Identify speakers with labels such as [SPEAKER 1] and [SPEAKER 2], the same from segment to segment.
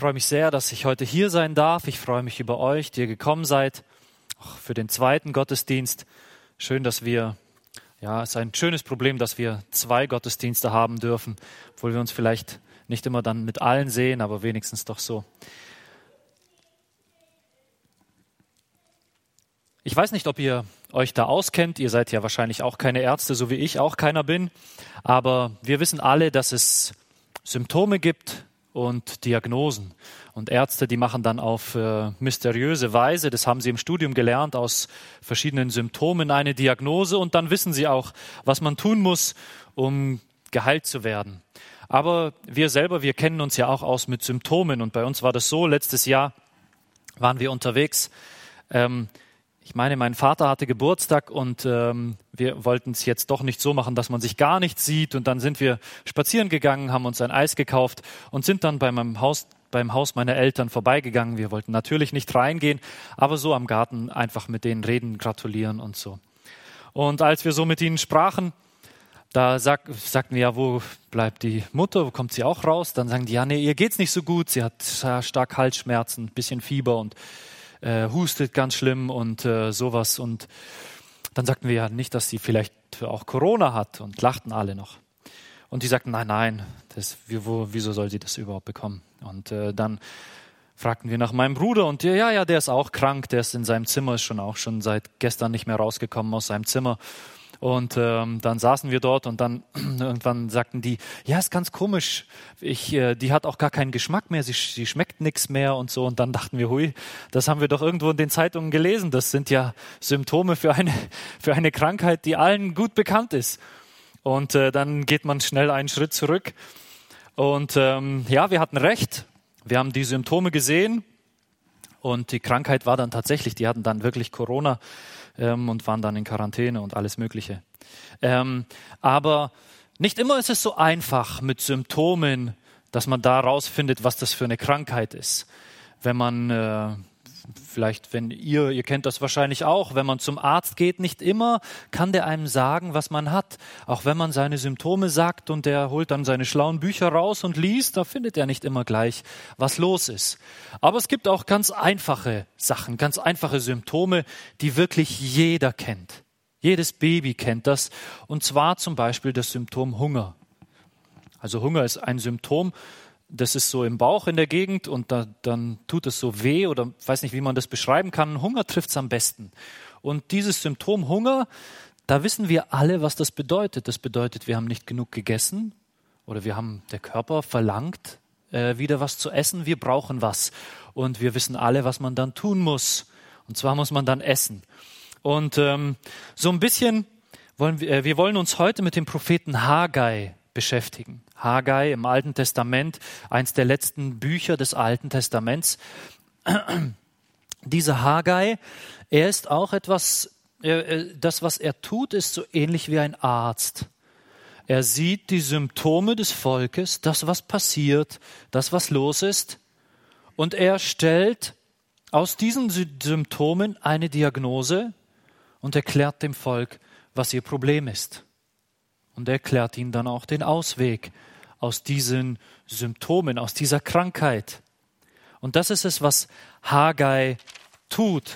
[SPEAKER 1] freue mich sehr, dass ich heute hier sein darf. Ich freue mich über euch, die ihr gekommen seid, auch für den zweiten Gottesdienst. Schön, dass wir, ja, es ist ein schönes Problem, dass wir zwei Gottesdienste haben dürfen, obwohl wir uns vielleicht nicht immer dann mit allen sehen, aber wenigstens doch so. Ich weiß nicht, ob ihr euch da auskennt. Ihr seid ja wahrscheinlich auch keine Ärzte, so wie ich auch keiner bin. Aber wir wissen alle, dass es Symptome gibt und Diagnosen. Und Ärzte, die machen dann auf äh, mysteriöse Weise, das haben sie im Studium gelernt, aus verschiedenen Symptomen eine Diagnose und dann wissen sie auch, was man tun muss, um geheilt zu werden. Aber wir selber, wir kennen uns ja auch aus mit Symptomen und bei uns war das so, letztes Jahr waren wir unterwegs. Ähm, ich meine, mein Vater hatte Geburtstag und ähm, wir wollten es jetzt doch nicht so machen, dass man sich gar nicht sieht. Und dann sind wir spazieren gegangen, haben uns ein Eis gekauft und sind dann bei meinem Haus, beim Haus meiner Eltern vorbeigegangen. Wir wollten natürlich nicht reingehen, aber so am Garten einfach mit denen reden, gratulieren und so. Und als wir so mit ihnen sprachen, da sag, sagten wir ja, wo bleibt die Mutter, wo kommt sie auch raus? Dann sagen die, ja, nee, ihr geht's nicht so gut, sie hat stark Halsschmerzen, bisschen Fieber und äh, hustet ganz schlimm und äh, sowas. Und dann sagten wir ja nicht, dass sie vielleicht auch Corona hat und lachten alle noch. Und die sagten, nein, nein, das, wo, wieso soll sie das überhaupt bekommen? Und äh, dann fragten wir nach meinem Bruder und ja, ja, der ist auch krank, der ist in seinem Zimmer, ist schon auch schon seit gestern nicht mehr rausgekommen aus seinem Zimmer. Und ähm, dann saßen wir dort und dann irgendwann sagten die, ja, ist ganz komisch, ich, äh, die hat auch gar keinen Geschmack mehr, sie, sie schmeckt nichts mehr und so. Und dann dachten wir, hui, das haben wir doch irgendwo in den Zeitungen gelesen. Das sind ja Symptome für eine, für eine Krankheit, die allen gut bekannt ist. Und äh, dann geht man schnell einen Schritt zurück. Und ähm, ja, wir hatten recht. Wir haben die Symptome gesehen und die Krankheit war dann tatsächlich, die hatten dann wirklich Corona ähm, und waren dann in Quarantäne und alles Mögliche. Ähm, aber nicht immer ist es so einfach mit Symptomen, dass man da rausfindet, was das für eine Krankheit ist. Wenn man äh, vielleicht, wenn ihr, ihr kennt das wahrscheinlich auch, wenn man zum Arzt geht, nicht immer kann der einem sagen, was man hat. Auch wenn man seine Symptome sagt und der holt dann seine schlauen Bücher raus und liest, da findet er nicht immer gleich, was los ist. Aber es gibt auch ganz einfache Sachen, ganz einfache Symptome, die wirklich jeder kennt. Jedes Baby kennt das. Und zwar zum Beispiel das Symptom Hunger. Also Hunger ist ein Symptom, das ist so im Bauch in der Gegend und da, dann tut es so weh oder weiß nicht, wie man das beschreiben kann. Hunger trifft es am besten. Und dieses Symptom Hunger, da wissen wir alle, was das bedeutet. Das bedeutet, wir haben nicht genug gegessen oder wir haben, der Körper verlangt äh, wieder was zu essen. Wir brauchen was. Und wir wissen alle, was man dann tun muss. Und zwar muss man dann essen. Und ähm, so ein bisschen wollen wir, äh, wir wollen uns heute mit dem Propheten Haggai beschäftigen. Haggai im Alten Testament, eins der letzten Bücher des Alten Testaments. Dieser Haggai, er ist auch etwas, das, was er tut, ist so ähnlich wie ein Arzt. Er sieht die Symptome des Volkes, das, was passiert, das, was los ist, und er stellt aus diesen Symptomen eine Diagnose und erklärt dem Volk, was ihr Problem ist. Und erklärt ihnen dann auch den Ausweg aus diesen Symptomen, aus dieser Krankheit. Und das ist es, was Haggai tut,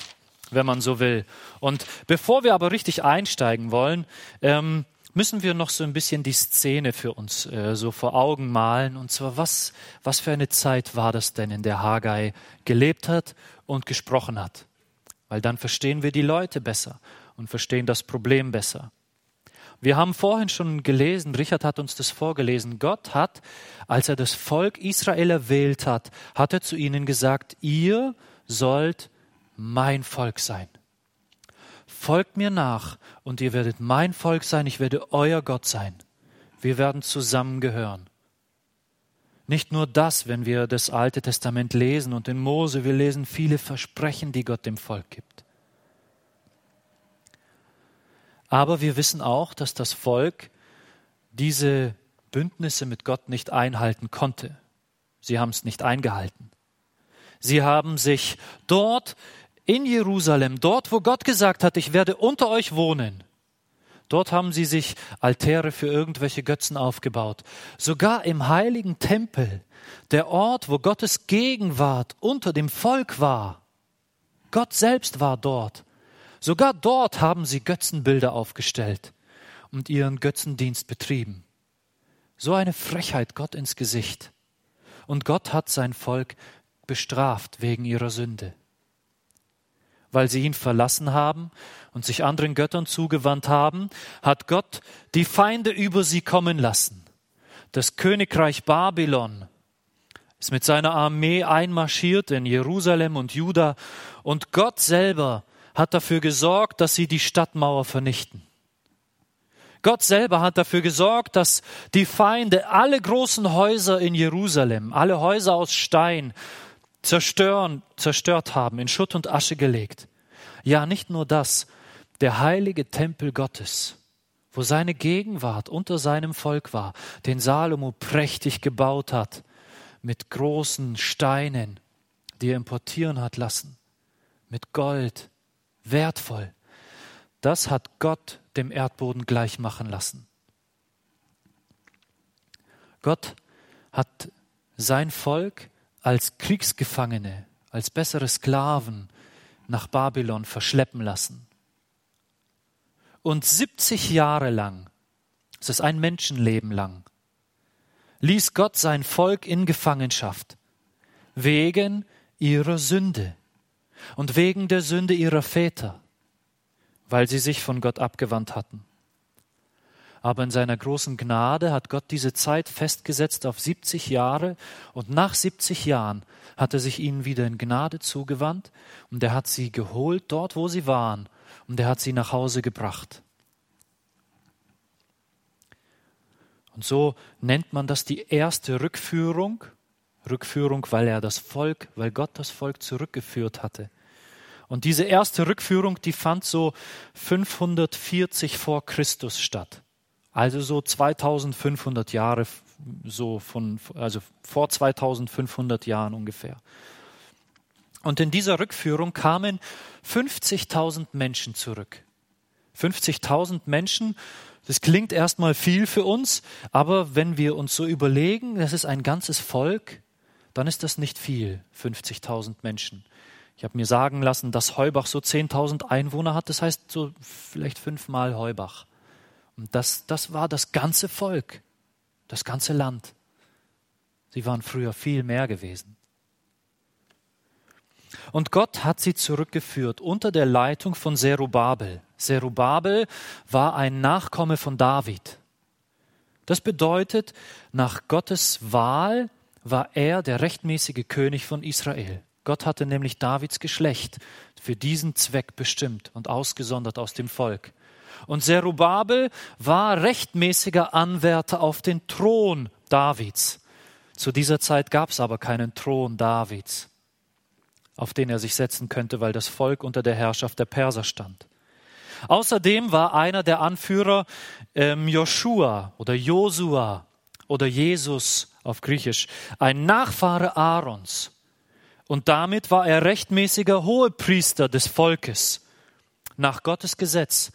[SPEAKER 1] wenn man so will. Und bevor wir aber richtig einsteigen wollen, ähm, müssen wir noch so ein bisschen die Szene für uns äh, so vor Augen malen. Und zwar, was, was für eine Zeit war das denn, in der Haggai gelebt hat und gesprochen hat? Weil dann verstehen wir die Leute besser und verstehen das Problem besser. Wir haben vorhin schon gelesen, Richard hat uns das vorgelesen, Gott hat, als er das Volk Israel erwählt hat, hat er zu ihnen gesagt, ihr sollt mein Volk sein. Folgt mir nach und ihr werdet mein Volk sein, ich werde euer Gott sein. Wir werden zusammengehören. Nicht nur das, wenn wir das Alte Testament lesen und in Mose, wir lesen viele Versprechen, die Gott dem Volk gibt. Aber wir wissen auch, dass das Volk diese Bündnisse mit Gott nicht einhalten konnte. Sie haben es nicht eingehalten. Sie haben sich dort in Jerusalem, dort wo Gott gesagt hat, ich werde unter euch wohnen, Dort haben sie sich Altäre für irgendwelche Götzen aufgebaut. Sogar im heiligen Tempel, der Ort, wo Gottes Gegenwart unter dem Volk war. Gott selbst war dort. Sogar dort haben sie Götzenbilder aufgestellt und ihren Götzendienst betrieben. So eine Frechheit Gott ins Gesicht. Und Gott hat sein Volk bestraft wegen ihrer Sünde. Weil sie ihn verlassen haben und sich anderen Göttern zugewandt haben, hat Gott die Feinde über sie kommen lassen. Das Königreich Babylon ist mit seiner Armee einmarschiert in Jerusalem und Juda und Gott selber hat dafür gesorgt, dass sie die Stadtmauer vernichten. Gott selber hat dafür gesorgt, dass die Feinde alle großen Häuser in Jerusalem, alle Häuser aus Stein, zerstören, zerstört haben, in Schutt und Asche gelegt. Ja, nicht nur das, der heilige Tempel Gottes, wo seine Gegenwart unter seinem Volk war, den Salomo prächtig gebaut hat, mit großen Steinen, die er importieren hat lassen, mit Gold, wertvoll. Das hat Gott dem Erdboden gleich machen lassen. Gott hat sein Volk als Kriegsgefangene, als bessere Sklaven nach Babylon verschleppen lassen. Und 70 Jahre lang, es ist ein Menschenleben lang, ließ Gott sein Volk in Gefangenschaft wegen ihrer Sünde und wegen der Sünde ihrer Väter weil sie sich von Gott abgewandt hatten. Aber in seiner großen Gnade hat Gott diese Zeit festgesetzt auf 70 Jahre und nach 70 Jahren hat er sich ihnen wieder in Gnade zugewandt und er hat sie geholt dort, wo sie waren und er hat sie nach Hause gebracht. Und so nennt man das die erste Rückführung. Rückführung, weil er das Volk, weil Gott das Volk zurückgeführt hatte. Und diese erste Rückführung, die fand so 540 vor Christus statt. Also so 2500 Jahre, so von, also vor 2500 Jahren ungefähr. Und in dieser Rückführung kamen 50.000 Menschen zurück. 50.000 Menschen, das klingt erstmal viel für uns, aber wenn wir uns so überlegen, das ist ein ganzes Volk, dann ist das nicht viel, 50.000 Menschen. Ich habe mir sagen lassen, dass Heubach so 10.000 Einwohner hat, das heißt so vielleicht fünfmal Heubach. Und das, das war das ganze Volk, das ganze Land. Sie waren früher viel mehr gewesen. Und Gott hat sie zurückgeführt unter der Leitung von Zerubabel. Zerubabel war ein Nachkomme von David. Das bedeutet, nach Gottes Wahl war er der rechtmäßige König von Israel. Gott hatte nämlich Davids Geschlecht für diesen Zweck bestimmt und ausgesondert aus dem Volk. Und Zerubabel war rechtmäßiger Anwärter auf den Thron Davids. Zu dieser Zeit gab es aber keinen Thron Davids, auf den er sich setzen könnte, weil das Volk unter der Herrschaft der Perser stand. Außerdem war einer der Anführer ähm, Joshua oder Josua oder Jesus auf Griechisch, ein Nachfahre Aarons. Und damit war er rechtmäßiger Hohepriester des Volkes, nach Gottes Gesetz,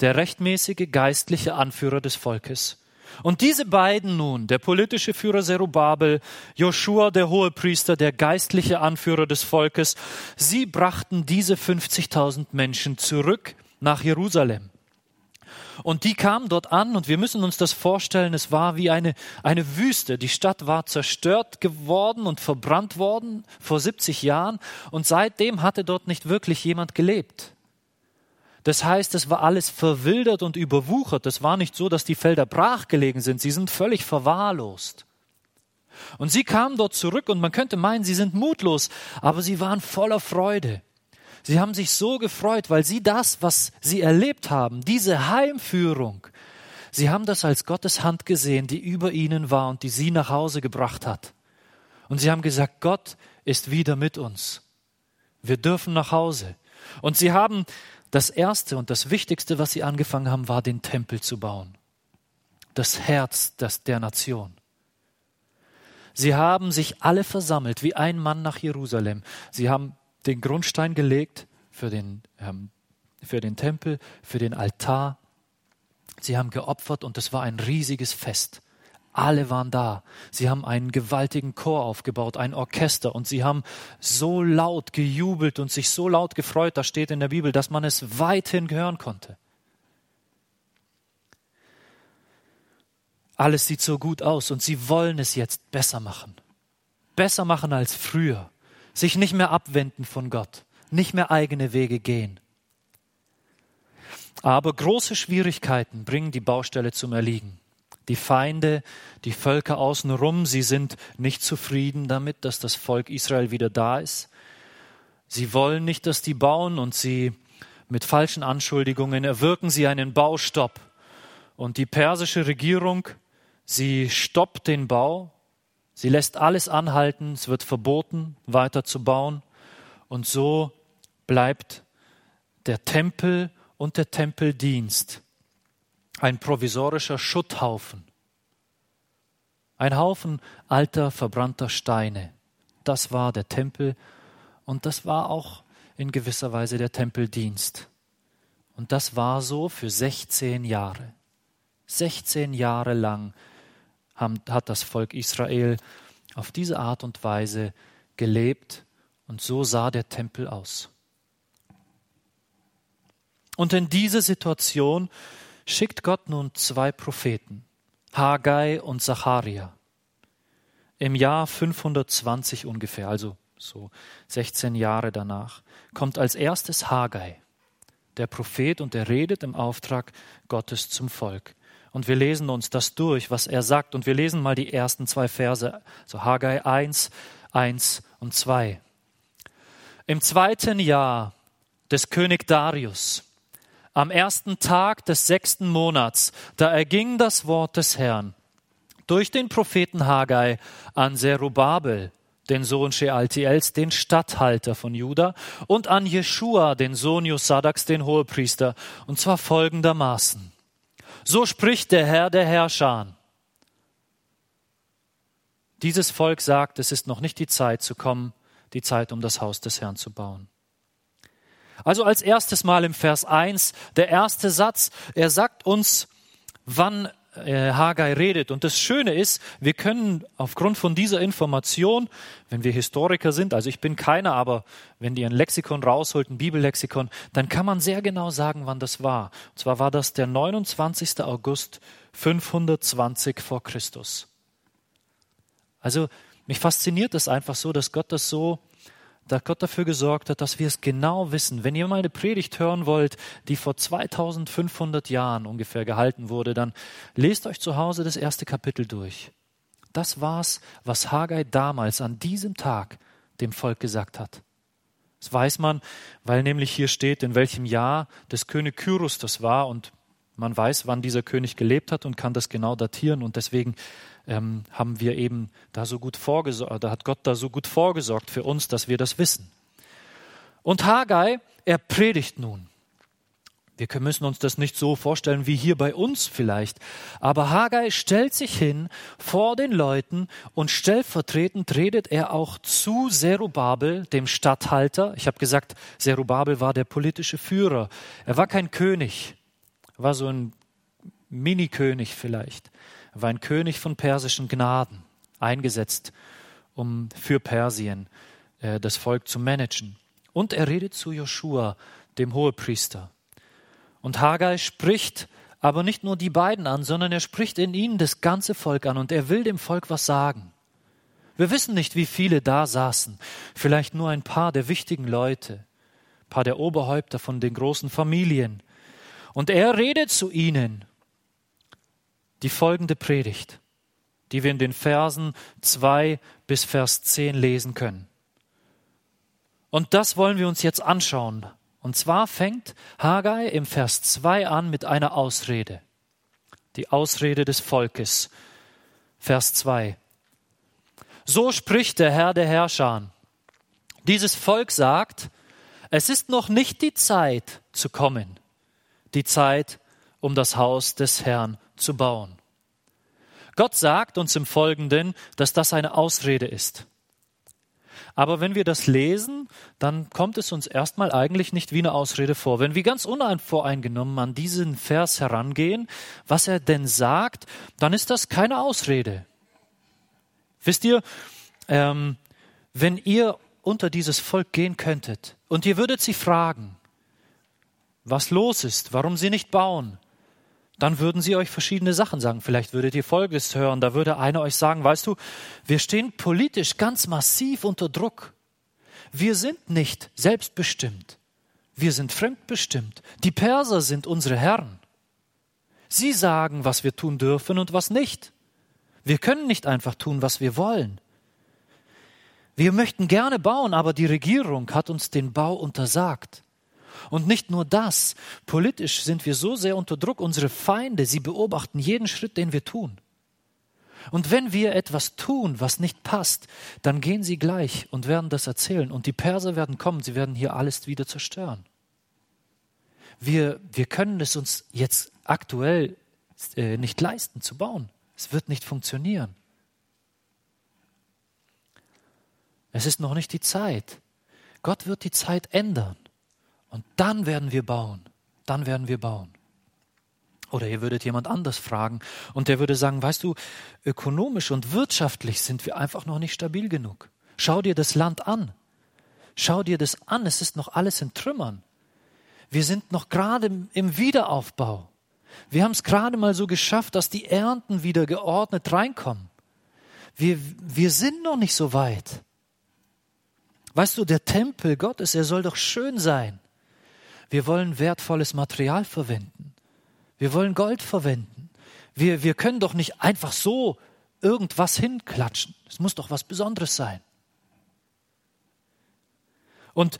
[SPEAKER 1] der rechtmäßige geistliche Anführer des Volkes. Und diese beiden nun, der politische Führer Zerubabel, Joshua der Hohepriester, der geistliche Anführer des Volkes, sie brachten diese 50.000 Menschen zurück nach Jerusalem. Und die kamen dort an und wir müssen uns das vorstellen, es war wie eine, eine Wüste. Die Stadt war zerstört geworden und verbrannt worden vor 70 Jahren und seitdem hatte dort nicht wirklich jemand gelebt. Das heißt, es war alles verwildert und überwuchert. Es war nicht so, dass die Felder brach gelegen sind. Sie sind völlig verwahrlost. Und sie kamen dort zurück und man könnte meinen, sie sind mutlos, aber sie waren voller Freude. Sie haben sich so gefreut, weil sie das, was sie erlebt haben, diese Heimführung, sie haben das als Gottes Hand gesehen, die über ihnen war und die sie nach Hause gebracht hat. Und sie haben gesagt, Gott ist wieder mit uns. Wir dürfen nach Hause. Und sie haben das Erste und das Wichtigste, was sie angefangen haben, war den Tempel zu bauen. Das Herz der Nation. Sie haben sich alle versammelt wie ein Mann nach Jerusalem. Sie haben den Grundstein gelegt für den, ähm, für den Tempel, für den Altar. Sie haben geopfert und es war ein riesiges Fest. Alle waren da. Sie haben einen gewaltigen Chor aufgebaut, ein Orchester, und sie haben so laut gejubelt und sich so laut gefreut, da steht in der Bibel, dass man es weithin hören konnte. Alles sieht so gut aus und sie wollen es jetzt besser machen. Besser machen als früher. Sich nicht mehr abwenden von Gott, nicht mehr eigene Wege gehen. Aber große Schwierigkeiten bringen die Baustelle zum Erliegen. Die Feinde, die Völker außenrum, sie sind nicht zufrieden damit, dass das Volk Israel wieder da ist. Sie wollen nicht, dass die bauen und sie mit falschen Anschuldigungen erwirken sie einen Baustopp. Und die persische Regierung, sie stoppt den Bau, sie lässt alles anhalten, es wird verboten, weiter zu bauen. Und so bleibt der Tempel und der Tempeldienst ein provisorischer Schutthaufen, ein Haufen alter, verbrannter Steine. Das war der Tempel und das war auch in gewisser Weise der Tempeldienst. Und das war so für 16 Jahre. 16 Jahre lang hat das Volk Israel auf diese Art und Weise gelebt und so sah der Tempel aus. Und in diese Situation schickt Gott nun zwei Propheten, Haggai und Zacharia. Im Jahr 520 ungefähr, also so 16 Jahre danach, kommt als erstes Haggai, der Prophet, und er redet im Auftrag Gottes zum Volk. Und wir lesen uns das durch, was er sagt. Und wir lesen mal die ersten zwei Verse, so Haggai 1, 1 und 2. Im zweiten Jahr des König Darius, am ersten Tag des sechsten Monats, da erging das Wort des Herrn durch den Propheten Haggai an Zerubabel, den Sohn Shealtiels, den Statthalter von Juda, und an Jeschua, den Sohn Josadaks, den Hohepriester, und zwar folgendermaßen. So spricht der Herr der Herrscher. Dieses Volk sagt, es ist noch nicht die Zeit zu kommen, die Zeit, um das Haus des Herrn zu bauen. Also als erstes Mal im Vers 1, der erste Satz, er sagt uns, wann Haggai redet. Und das Schöne ist, wir können aufgrund von dieser Information, wenn wir Historiker sind, also ich bin keiner, aber wenn ihr ein Lexikon rausholt, ein Bibellexikon, dann kann man sehr genau sagen, wann das war. Und zwar war das der 29. August 520 vor Christus. Also mich fasziniert das einfach so, dass Gott das so dass Gott dafür gesorgt hat, dass wir es genau wissen. Wenn ihr mal eine Predigt hören wollt, die vor 2500 Jahren ungefähr gehalten wurde, dann lest euch zu Hause das erste Kapitel durch. Das war's, was Haggai damals an diesem Tag dem Volk gesagt hat. Das weiß man, weil nämlich hier steht, in welchem Jahr des König Kyrus das war und man weiß, wann dieser König gelebt hat und kann das genau datieren und deswegen ähm, haben wir eben da so gut vorgesorgt, da hat Gott da so gut vorgesorgt für uns, dass wir das wissen. Und Haggai, er predigt nun. Wir müssen uns das nicht so vorstellen wie hier bei uns vielleicht. Aber Haggai stellt sich hin vor den Leuten und stellvertretend redet er auch zu Zerubabel, dem Statthalter. Ich habe gesagt, Zerubabel war der politische Führer. Er war kein König, war so ein Mini-König vielleicht. War ein König von persischen Gnaden, eingesetzt, um für Persien äh, das Volk zu managen. Und er redet zu Joshua, dem Hohepriester. Und Haggai spricht aber nicht nur die beiden an, sondern er spricht in ihnen das ganze Volk an und er will dem Volk was sagen. Wir wissen nicht, wie viele da saßen, vielleicht nur ein paar der wichtigen Leute, ein paar der Oberhäupter von den großen Familien. Und er redet zu ihnen die folgende Predigt, die wir in den Versen 2 bis Vers 10 lesen können. Und das wollen wir uns jetzt anschauen. Und zwar fängt Haggai im Vers 2 an mit einer Ausrede. Die Ausrede des Volkes. Vers 2. So spricht der Herr der Herrscher. Dieses Volk sagt, es ist noch nicht die Zeit zu kommen, die Zeit, um das Haus des Herrn zu bauen. Gott sagt uns im Folgenden, dass das eine Ausrede ist. Aber wenn wir das lesen, dann kommt es uns erstmal eigentlich nicht wie eine Ausrede vor. Wenn wir ganz unvoreingenommen an diesen Vers herangehen, was er denn sagt, dann ist das keine Ausrede. Wisst ihr, ähm, wenn ihr unter dieses Volk gehen könntet und ihr würdet sie fragen, was los ist, warum sie nicht bauen, dann würden sie euch verschiedene Sachen sagen. Vielleicht würdet ihr Folgendes hören. Da würde einer euch sagen, weißt du, wir stehen politisch ganz massiv unter Druck. Wir sind nicht selbstbestimmt. Wir sind fremdbestimmt. Die Perser sind unsere Herren. Sie sagen, was wir tun dürfen und was nicht. Wir können nicht einfach tun, was wir wollen. Wir möchten gerne bauen, aber die Regierung hat uns den Bau untersagt. Und nicht nur das, politisch sind wir so sehr unter Druck, unsere Feinde, sie beobachten jeden Schritt, den wir tun. Und wenn wir etwas tun, was nicht passt, dann gehen sie gleich und werden das erzählen. Und die Perser werden kommen, sie werden hier alles wieder zerstören. Wir, wir können es uns jetzt aktuell äh, nicht leisten zu bauen. Es wird nicht funktionieren. Es ist noch nicht die Zeit. Gott wird die Zeit ändern. Und dann werden wir bauen. Dann werden wir bauen. Oder ihr würdet jemand anders fragen und der würde sagen, weißt du, ökonomisch und wirtschaftlich sind wir einfach noch nicht stabil genug. Schau dir das Land an. Schau dir das an. Es ist noch alles in Trümmern. Wir sind noch gerade im Wiederaufbau. Wir haben es gerade mal so geschafft, dass die Ernten wieder geordnet reinkommen. Wir, wir sind noch nicht so weit. Weißt du, der Tempel Gottes, er soll doch schön sein. Wir wollen wertvolles Material verwenden. Wir wollen Gold verwenden. Wir, wir können doch nicht einfach so irgendwas hinklatschen. Es muss doch was Besonderes sein. Und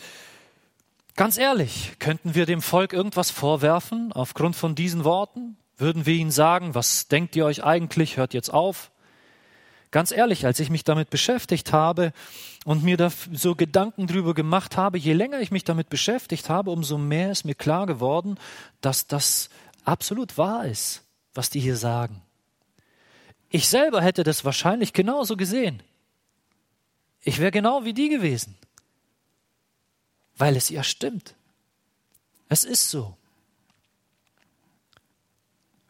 [SPEAKER 1] ganz ehrlich, könnten wir dem Volk irgendwas vorwerfen aufgrund von diesen Worten? Würden wir ihnen sagen, was denkt ihr euch eigentlich? Hört jetzt auf. Ganz ehrlich, als ich mich damit beschäftigt habe und mir da so Gedanken drüber gemacht habe, je länger ich mich damit beschäftigt habe, umso mehr ist mir klar geworden, dass das absolut wahr ist, was die hier sagen. Ich selber hätte das wahrscheinlich genauso gesehen. Ich wäre genau wie die gewesen. Weil es ja stimmt. Es ist so.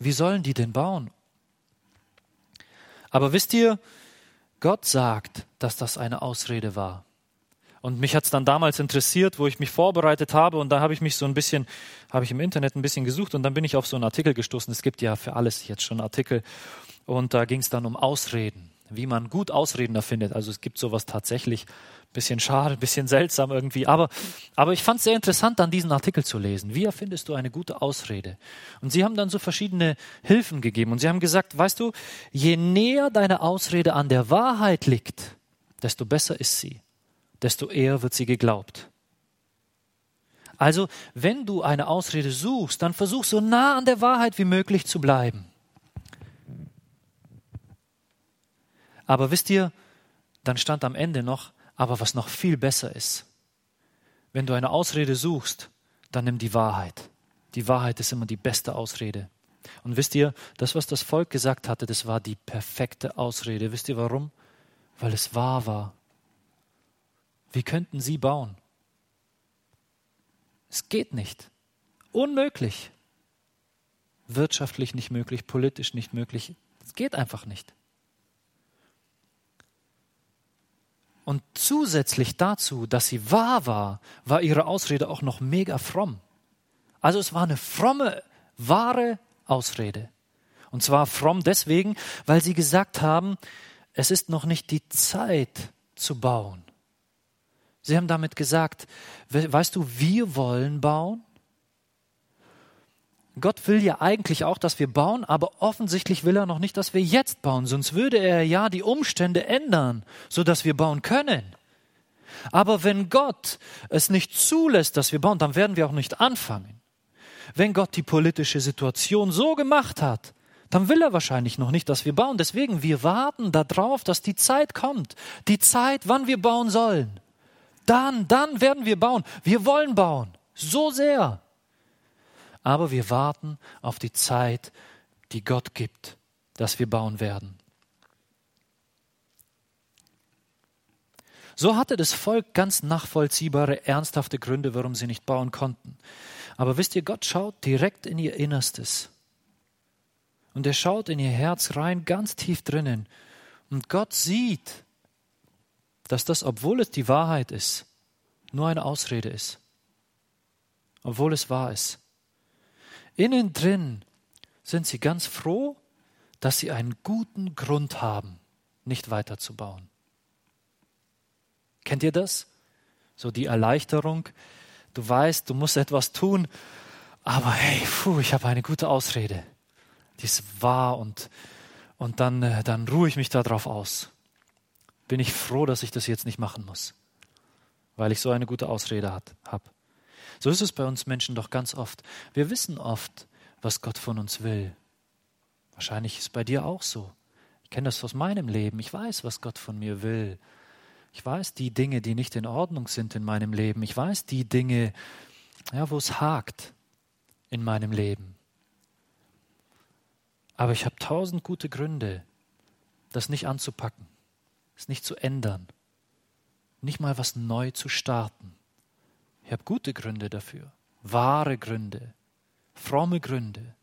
[SPEAKER 1] Wie sollen die denn bauen? Aber wisst ihr, Gott sagt, dass das eine Ausrede war. Und mich hat es dann damals interessiert, wo ich mich vorbereitet habe und da habe ich mich so ein bisschen, habe ich im Internet ein bisschen gesucht und dann bin ich auf so einen Artikel gestoßen. Es gibt ja für alles jetzt schon Artikel und da ging es dann um Ausreden, wie man gut Ausreden erfindet. Also es gibt sowas tatsächlich Bisschen schade, bisschen seltsam irgendwie. Aber, aber ich fand es sehr interessant, dann diesen Artikel zu lesen. Wie erfindest du eine gute Ausrede? Und sie haben dann so verschiedene Hilfen gegeben. Und sie haben gesagt, weißt du, je näher deine Ausrede an der Wahrheit liegt, desto besser ist sie, desto eher wird sie geglaubt. Also, wenn du eine Ausrede suchst, dann versuch so nah an der Wahrheit wie möglich zu bleiben. Aber wisst ihr, dann stand am Ende noch, aber was noch viel besser ist, wenn du eine Ausrede suchst, dann nimm die Wahrheit. Die Wahrheit ist immer die beste Ausrede. Und wisst ihr, das, was das Volk gesagt hatte, das war die perfekte Ausrede. Wisst ihr warum? Weil es wahr war. Wie könnten sie bauen? Es geht nicht. Unmöglich. Wirtschaftlich nicht möglich, politisch nicht möglich. Es geht einfach nicht. Und zusätzlich dazu, dass sie wahr war, war ihre Ausrede auch noch mega fromm. Also es war eine fromme, wahre Ausrede. Und zwar fromm deswegen, weil sie gesagt haben, es ist noch nicht die Zeit zu bauen. Sie haben damit gesagt, weißt du, wir wollen bauen, Gott will ja eigentlich auch, dass wir bauen, aber offensichtlich will er noch nicht, dass wir jetzt bauen, sonst würde er ja die Umstände ändern, so dass wir bauen können. Aber wenn Gott es nicht zulässt, dass wir bauen, dann werden wir auch nicht anfangen. Wenn Gott die politische Situation so gemacht hat, dann will er wahrscheinlich noch nicht, dass wir bauen. Deswegen, wir warten darauf, dass die Zeit kommt. Die Zeit, wann wir bauen sollen. Dann, dann werden wir bauen. Wir wollen bauen. So sehr aber wir warten auf die Zeit, die Gott gibt, dass wir bauen werden. So hatte das Volk ganz nachvollziehbare, ernsthafte Gründe, warum sie nicht bauen konnten. Aber wisst ihr, Gott schaut direkt in ihr Innerstes. Und er schaut in ihr Herz rein, ganz tief drinnen. Und Gott sieht, dass das, obwohl es die Wahrheit ist, nur eine Ausrede ist. Obwohl es wahr ist. Innen drin sind sie ganz froh, dass sie einen guten Grund haben, nicht weiterzubauen. Kennt ihr das? So die Erleichterung. Du weißt, du musst etwas tun, aber hey, puh, ich habe eine gute Ausrede. Die ist wahr und, und dann, äh, dann ruhe ich mich darauf aus. Bin ich froh, dass ich das jetzt nicht machen muss, weil ich so eine gute Ausrede habe. So ist es bei uns Menschen doch ganz oft. Wir wissen oft, was Gott von uns will. Wahrscheinlich ist es bei dir auch so. Ich kenne das aus meinem Leben. Ich weiß, was Gott von mir will. Ich weiß die Dinge, die nicht in Ordnung sind in meinem Leben. Ich weiß die Dinge, ja, wo es hakt in meinem Leben. Aber ich habe tausend gute Gründe, das nicht anzupacken, es nicht zu ändern, nicht mal was neu zu starten. Ich habe gute Gründe dafür, wahre Gründe, fromme Gründe.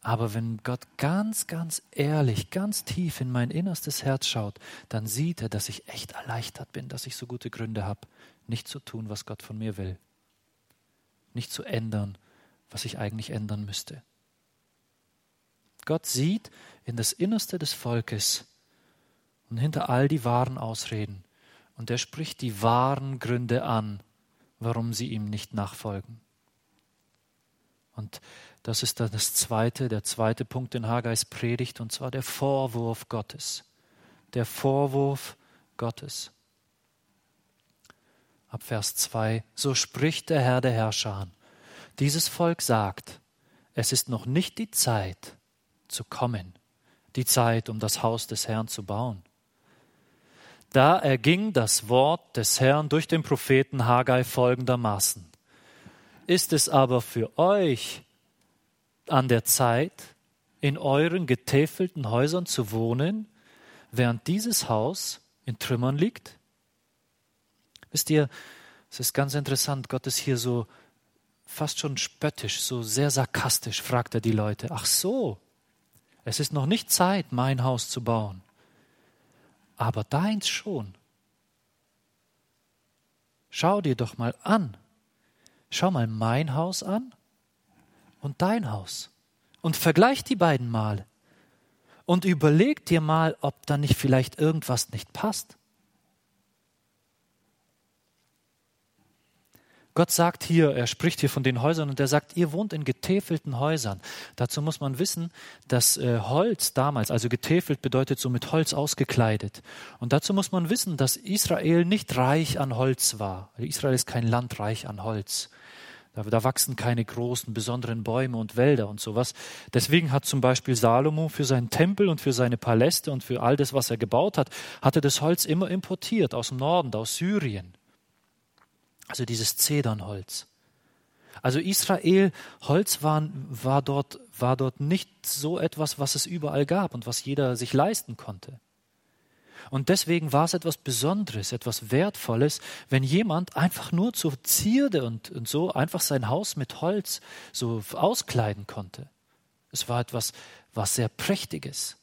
[SPEAKER 1] Aber wenn Gott ganz, ganz ehrlich, ganz tief in mein innerstes Herz schaut, dann sieht er, dass ich echt erleichtert bin, dass ich so gute Gründe habe, nicht zu tun, was Gott von mir will. Nicht zu ändern, was ich eigentlich ändern müsste. Gott sieht in das Innerste des Volkes und hinter all die wahren Ausreden. Und er spricht die wahren Gründe an, warum sie ihm nicht nachfolgen. Und das ist dann das zweite, der zweite Punkt in Hagais Predigt, und zwar der Vorwurf Gottes. Der Vorwurf Gottes. Ab Vers 2, so spricht der Herr der Herrscher. Dieses Volk sagt, es ist noch nicht die Zeit zu kommen, die Zeit, um das Haus des Herrn zu bauen. Da erging das Wort des Herrn durch den Propheten Haggai folgendermaßen. Ist es aber für euch an der Zeit, in euren getäfelten Häusern zu wohnen, während dieses Haus in Trümmern liegt? Wisst ihr, es ist ganz interessant, Gott ist hier so fast schon spöttisch, so sehr sarkastisch, fragt er die Leute. Ach so, es ist noch nicht Zeit, mein Haus zu bauen, aber deins schon. Schau dir doch mal an. Schau mal mein Haus an und dein Haus und vergleich die beiden mal und überleg dir mal, ob da nicht vielleicht irgendwas nicht passt. Gott sagt hier, er spricht hier von den Häusern und er sagt, ihr wohnt in getäfelten Häusern. Dazu muss man wissen, dass äh, Holz damals, also getäfelt bedeutet so mit Holz ausgekleidet. Und dazu muss man wissen, dass Israel nicht reich an Holz war. Israel ist kein Land reich an Holz. Da, da wachsen keine großen, besonderen Bäume und Wälder und sowas. Deswegen hat zum Beispiel Salomo für seinen Tempel und für seine Paläste und für all das, was er gebaut hat, hatte das Holz immer importiert aus dem Norden, aus Syrien. Also dieses Zedernholz. Also Israel, Holz war, war, dort, war dort nicht so etwas, was es überall gab und was jeder sich leisten konnte. Und deswegen war es etwas Besonderes, etwas Wertvolles, wenn jemand einfach nur zur Zierde und, und so einfach sein Haus mit Holz so auskleiden konnte. Es war etwas, was sehr Prächtiges.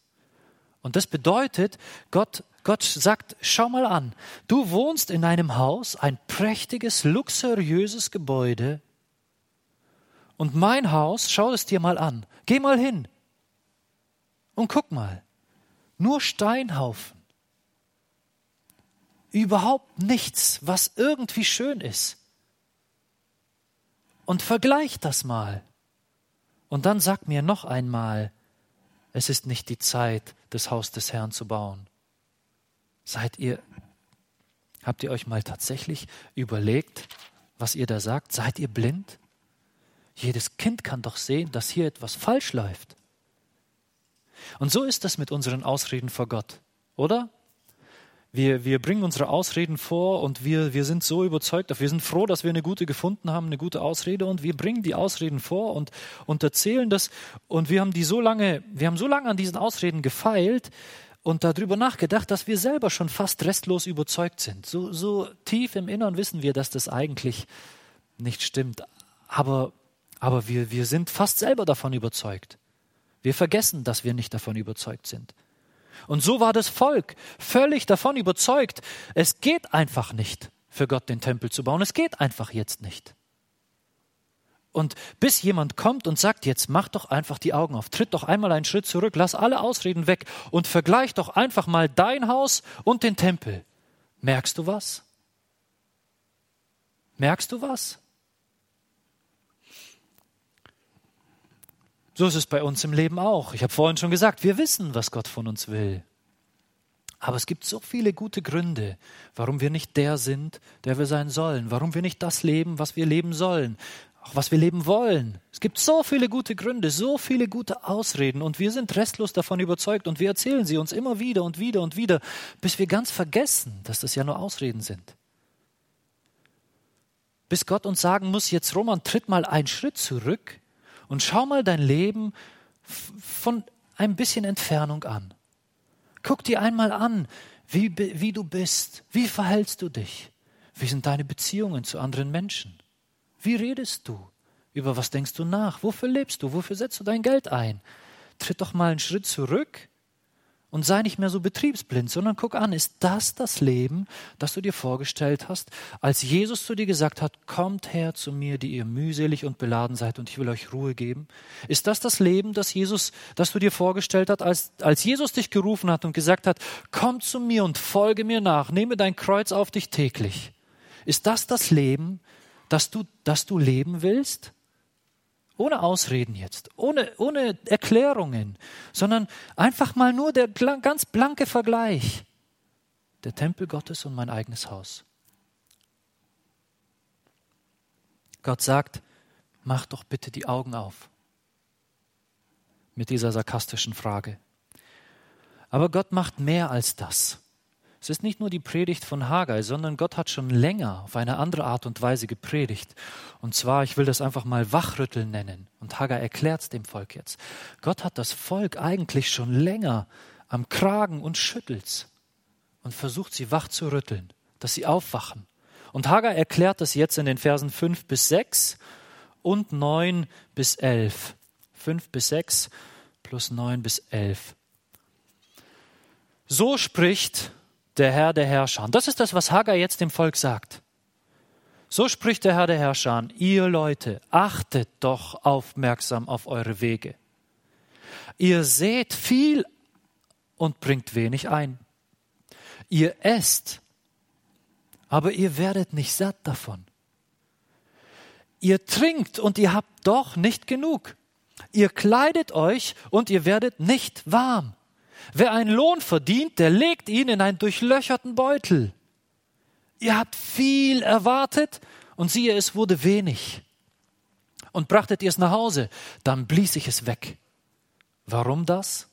[SPEAKER 1] Und das bedeutet, Gott, Gott sagt, schau mal an, du wohnst in einem Haus, ein prächtiges, luxuriöses Gebäude, und mein Haus, schau es dir mal an, geh mal hin und guck mal, nur Steinhaufen, überhaupt nichts, was irgendwie schön ist. Und vergleich das mal. Und dann sag mir noch einmal, es ist nicht die Zeit, das Haus des Herrn zu bauen. Seid ihr, habt ihr euch mal tatsächlich überlegt, was ihr da sagt? Seid ihr blind? Jedes Kind kann doch sehen, dass hier etwas falsch läuft. Und so ist das mit unseren Ausreden vor Gott, oder? Wir, wir bringen unsere Ausreden vor und wir, wir sind so überzeugt, wir sind froh, dass wir eine gute gefunden haben, eine gute Ausrede und wir bringen die Ausreden vor und, und erzählen das und wir haben die so lange, wir haben so lange an diesen Ausreden gefeilt und darüber nachgedacht, dass wir selber schon fast restlos überzeugt sind. So, so tief im Innern wissen wir, dass das eigentlich nicht stimmt. Aber, aber wir, wir sind fast selber davon überzeugt. Wir vergessen, dass wir nicht davon überzeugt sind. Und so war das Volk völlig davon überzeugt, es geht einfach nicht für Gott den Tempel zu bauen. Es geht einfach jetzt nicht. Und bis jemand kommt und sagt, jetzt mach doch einfach die Augen auf, tritt doch einmal einen Schritt zurück, lass alle Ausreden weg und vergleich doch einfach mal dein Haus und den Tempel. Merkst du was? Merkst du was? So ist es bei uns im Leben auch. Ich habe vorhin schon gesagt, wir wissen, was Gott von uns will. Aber es gibt so viele gute Gründe, warum wir nicht der sind, der wir sein sollen, warum wir nicht das leben, was wir leben sollen, auch was wir leben wollen. Es gibt so viele gute Gründe, so viele gute Ausreden und wir sind restlos davon überzeugt und wir erzählen sie uns immer wieder und wieder und wieder, bis wir ganz vergessen, dass das ja nur Ausreden sind. Bis Gott uns sagen muss, jetzt Roman, tritt mal einen Schritt zurück und schau mal dein Leben von ein bisschen Entfernung an. Guck dir einmal an, wie, wie du bist, wie verhältst du dich, wie sind deine Beziehungen zu anderen Menschen, wie redest du, über was denkst du nach, wofür lebst du, wofür setzt du dein Geld ein. Tritt doch mal einen Schritt zurück und sei nicht mehr so betriebsblind, sondern guck an, ist das das Leben, das du dir vorgestellt hast, als Jesus zu dir gesagt hat, kommt her zu mir, die ihr mühselig und beladen seid und ich will euch Ruhe geben? Ist das das Leben, das Jesus, das du dir vorgestellt hast, als, als Jesus dich gerufen hat und gesagt hat, komm zu mir und folge mir nach, nehme dein Kreuz auf dich täglich? Ist das das Leben, das du, das du leben willst? Ohne Ausreden jetzt, ohne, ohne Erklärungen, sondern einfach mal nur der ganz blanke Vergleich. Der Tempel Gottes und mein eigenes Haus. Gott sagt, mach doch bitte die Augen auf. Mit dieser sarkastischen Frage. Aber Gott macht mehr als das. Es ist nicht nur die Predigt von Haggai, sondern Gott hat schon länger auf eine andere Art und Weise gepredigt. Und zwar, ich will das einfach mal Wachrütteln nennen. Und Haggai erklärt es dem Volk jetzt. Gott hat das Volk eigentlich schon länger am Kragen und schüttelt und versucht sie wach zu rütteln, dass sie aufwachen. Und Haggai erklärt das jetzt in den Versen 5 bis 6 und 9 bis 11. 5 bis 6 plus 9 bis 11. So spricht der Herr der Herrscher. Das ist das, was Haggai jetzt dem Volk sagt. So spricht der Herr der Herrscher, ihr Leute, achtet doch aufmerksam auf eure Wege. Ihr seht viel und bringt wenig ein. Ihr esst, aber ihr werdet nicht satt davon. Ihr trinkt und ihr habt doch nicht genug. Ihr kleidet euch und ihr werdet nicht warm. Wer einen Lohn verdient, der legt ihn in einen durchlöcherten Beutel. Ihr habt viel erwartet und siehe, es wurde wenig. Und brachtet ihr es nach Hause, dann blies ich es weg. Warum das?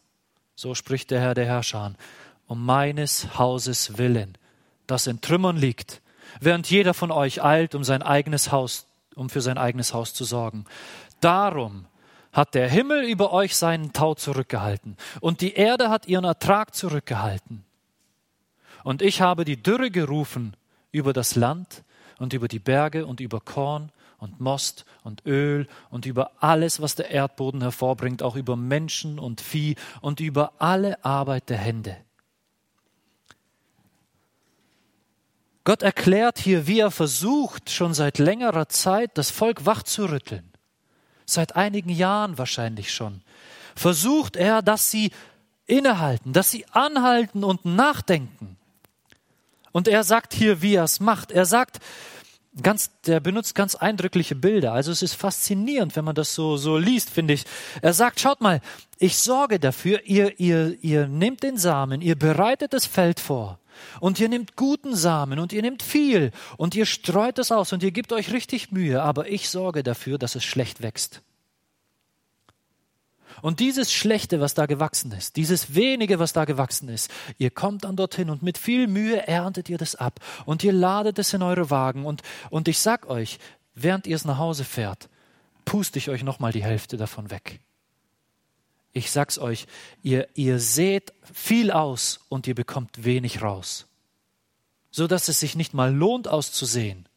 [SPEAKER 1] So spricht der Herr der Herrscher, um meines Hauses willen, das in Trümmern liegt, während jeder von euch eilt, um sein eigenes Haus, um für sein eigenes Haus zu sorgen. Darum hat der Himmel über euch seinen Tau zurückgehalten und die Erde hat ihren Ertrag zurückgehalten. Und ich habe die Dürre gerufen über das Land und über die Berge und über Korn und Most und Öl und über alles, was der Erdboden hervorbringt, auch über Menschen und Vieh und über alle Arbeit der Hände. Gott erklärt hier, wie er versucht, schon seit längerer Zeit das Volk wachzurütteln seit einigen Jahren wahrscheinlich schon, versucht er, dass sie innehalten, dass sie anhalten und nachdenken. Und er sagt hier, wie er es macht. Er sagt, ganz, der benutzt ganz eindrückliche Bilder. Also es ist faszinierend, wenn man das so, so liest, finde ich. Er sagt, schaut mal, ich sorge dafür, ihr, ihr, ihr nehmt den Samen, ihr bereitet das Feld vor. Und ihr nehmt guten Samen und ihr nehmt viel und ihr streut es aus und ihr gebt euch richtig Mühe, aber ich sorge dafür, dass es schlecht wächst. Und dieses Schlechte, was da gewachsen ist, dieses wenige, was da gewachsen ist, ihr kommt dann dorthin und mit viel Mühe erntet ihr das ab und ihr ladet es in eure Wagen und, und ich sag euch, während ihr es nach Hause fährt, puste ich euch nochmal die Hälfte davon weg. Ich sag's euch, ihr, ihr seht viel aus und ihr bekommt wenig raus. So dass es sich nicht mal lohnt auszusehen.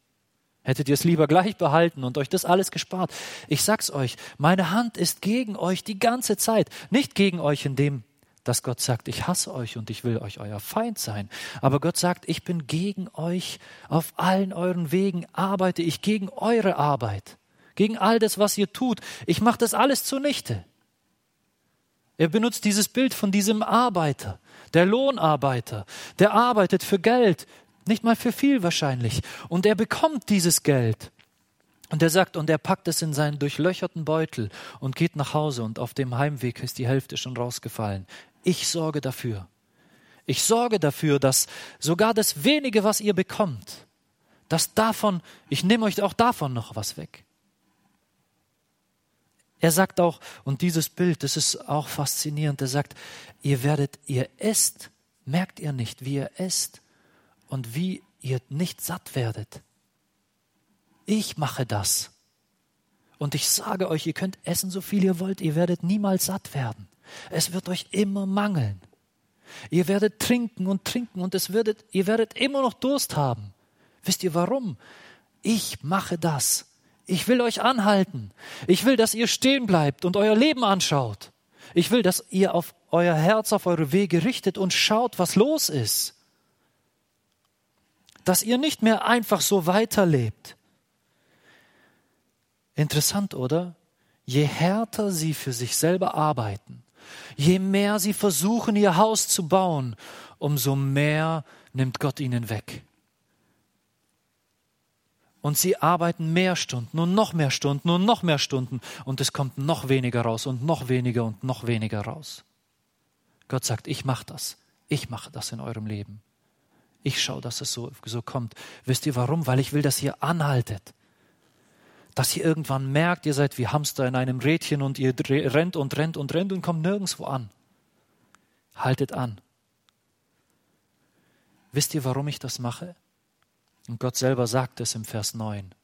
[SPEAKER 1] Hättet ihr es lieber gleich behalten und euch das alles gespart. Ich sag's euch, meine Hand ist gegen euch die ganze Zeit. Nicht gegen euch in dem, dass Gott sagt, ich hasse euch und ich will euch euer Feind sein. Aber Gott sagt, ich bin gegen euch. Auf allen euren Wegen arbeite ich gegen eure Arbeit. Gegen all das, was ihr tut. Ich mache das alles zunichte. Er benutzt dieses Bild von diesem Arbeiter, der Lohnarbeiter, der arbeitet für Geld, nicht mal für viel wahrscheinlich, und er bekommt dieses Geld. Und er sagt, und er packt es in seinen durchlöcherten Beutel und geht nach Hause und auf dem Heimweg ist die Hälfte schon rausgefallen. Ich sorge dafür. Ich sorge dafür, dass sogar das wenige, was ihr bekommt, dass davon, ich nehme euch auch davon noch was weg. Er sagt auch, und dieses Bild, das ist auch faszinierend, er sagt, ihr werdet, ihr esst, merkt ihr nicht, wie ihr esst und wie ihr nicht satt werdet. Ich mache das. Und ich sage euch, ihr könnt essen, so viel ihr wollt, ihr werdet niemals satt werden. Es wird euch immer mangeln. Ihr werdet trinken und trinken und es werdet, ihr werdet immer noch Durst haben. Wisst ihr warum? Ich mache das. Ich will euch anhalten. Ich will, dass ihr stehen bleibt und euer Leben anschaut. Ich will, dass ihr auf euer Herz, auf eure Wege richtet und schaut, was los ist. Dass ihr nicht mehr einfach so weiterlebt. Interessant, oder? Je härter sie für sich selber arbeiten, je mehr sie versuchen, ihr Haus zu bauen, umso mehr nimmt Gott ihnen weg und sie arbeiten mehr Stunden und noch mehr Stunden und noch mehr Stunden und es kommt noch weniger raus und noch weniger und noch weniger raus. Gott sagt, ich mache das. Ich mache das in eurem Leben. Ich schaue, dass es so, so kommt. Wisst ihr warum? Weil ich will, dass ihr anhaltet. Dass ihr irgendwann merkt, ihr seid wie Hamster in einem Rädchen und ihr rennt und rennt und rennt und kommt nirgendwo an. Haltet an. Wisst ihr, warum ich das mache? Und Gott selber sagt es im Vers 9.